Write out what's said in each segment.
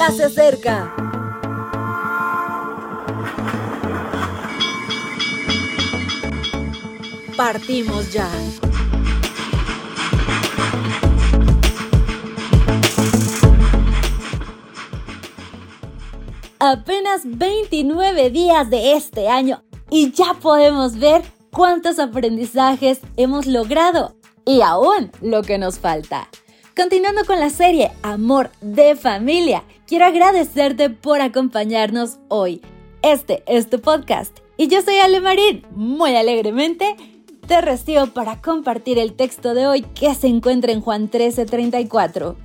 ya se acerca. Partimos ya. Apenas 29 días de este año y ya podemos ver cuántos aprendizajes hemos logrado y aún lo que nos falta. Continuando con la serie Amor de Familia, quiero agradecerte por acompañarnos hoy. Este es tu podcast y yo soy Ale Marín. Muy alegremente te recibo para compartir el texto de hoy que se encuentra en Juan 13:34.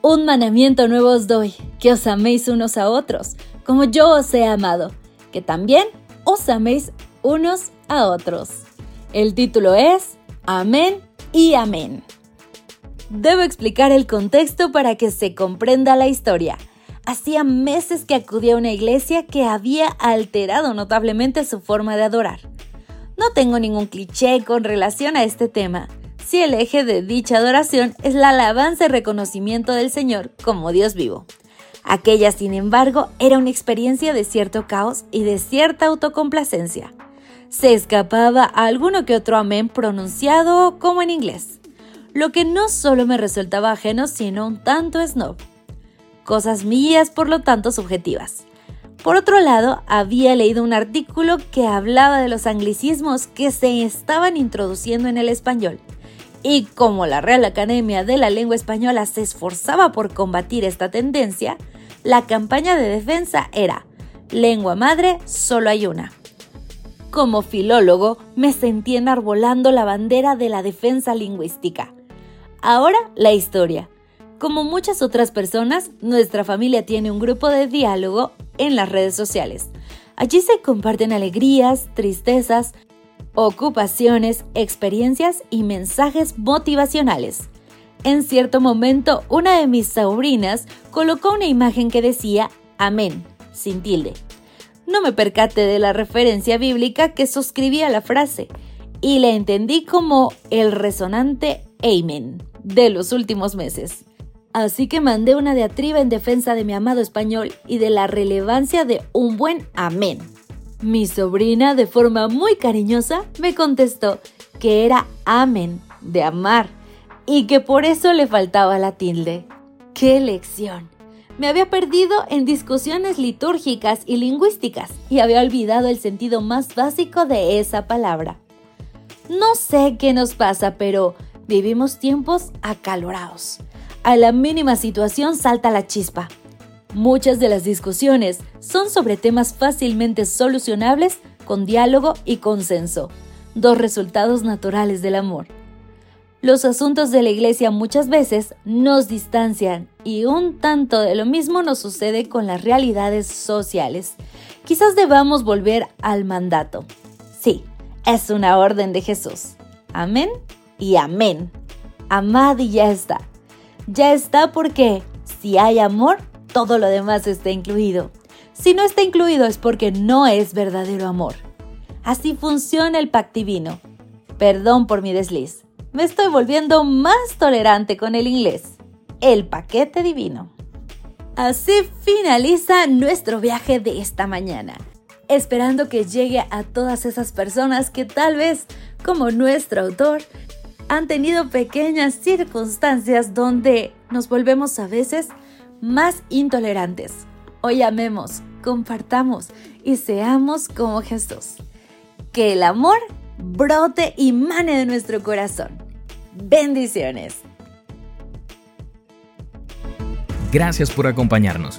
Un mandamiento nuevo os doy, que os améis unos a otros, como yo os he amado, que también os améis unos a otros. El título es Amén y Amén. Debo explicar el contexto para que se comprenda la historia. Hacía meses que acudía a una iglesia que había alterado notablemente su forma de adorar. No tengo ningún cliché con relación a este tema, si el eje de dicha adoración es la alabanza y reconocimiento del Señor como Dios vivo. Aquella, sin embargo, era una experiencia de cierto caos y de cierta autocomplacencia. Se escapaba a alguno que otro amén pronunciado como en inglés lo que no solo me resultaba ajeno, sino un tanto snob. Cosas mías, por lo tanto, subjetivas. Por otro lado, había leído un artículo que hablaba de los anglicismos que se estaban introduciendo en el español. Y como la Real Academia de la Lengua Española se esforzaba por combatir esta tendencia, la campaña de defensa era Lengua madre, solo hay una. Como filólogo, me sentí enarbolando la bandera de la defensa lingüística. Ahora la historia. Como muchas otras personas, nuestra familia tiene un grupo de diálogo en las redes sociales. Allí se comparten alegrías, tristezas, ocupaciones, experiencias y mensajes motivacionales. En cierto momento, una de mis sobrinas colocó una imagen que decía Amén, sin tilde. No me percaté de la referencia bíblica que suscribía la frase y la entendí como el resonante Amen de los últimos meses. Así que mandé una diatriba en defensa de mi amado español y de la relevancia de un buen amén. Mi sobrina, de forma muy cariñosa, me contestó que era amén, de amar, y que por eso le faltaba la tilde. ¡Qué lección! Me había perdido en discusiones litúrgicas y lingüísticas y había olvidado el sentido más básico de esa palabra. No sé qué nos pasa, pero Vivimos tiempos acalorados. A la mínima situación salta la chispa. Muchas de las discusiones son sobre temas fácilmente solucionables con diálogo y consenso, dos resultados naturales del amor. Los asuntos de la iglesia muchas veces nos distancian y un tanto de lo mismo nos sucede con las realidades sociales. Quizás debamos volver al mandato. Sí, es una orden de Jesús. Amén y amén. Amad y ya está. Ya está porque si hay amor, todo lo demás está incluido. Si no está incluido es porque no es verdadero amor. Así funciona el pactivino. Perdón por mi desliz. Me estoy volviendo más tolerante con el inglés. El paquete divino. Así finaliza nuestro viaje de esta mañana. Esperando que llegue a todas esas personas que tal vez, como nuestro autor, han tenido pequeñas circunstancias donde nos volvemos a veces más intolerantes. Hoy amemos, compartamos y seamos como Jesús. Que el amor brote y mane de nuestro corazón. Bendiciones. Gracias por acompañarnos.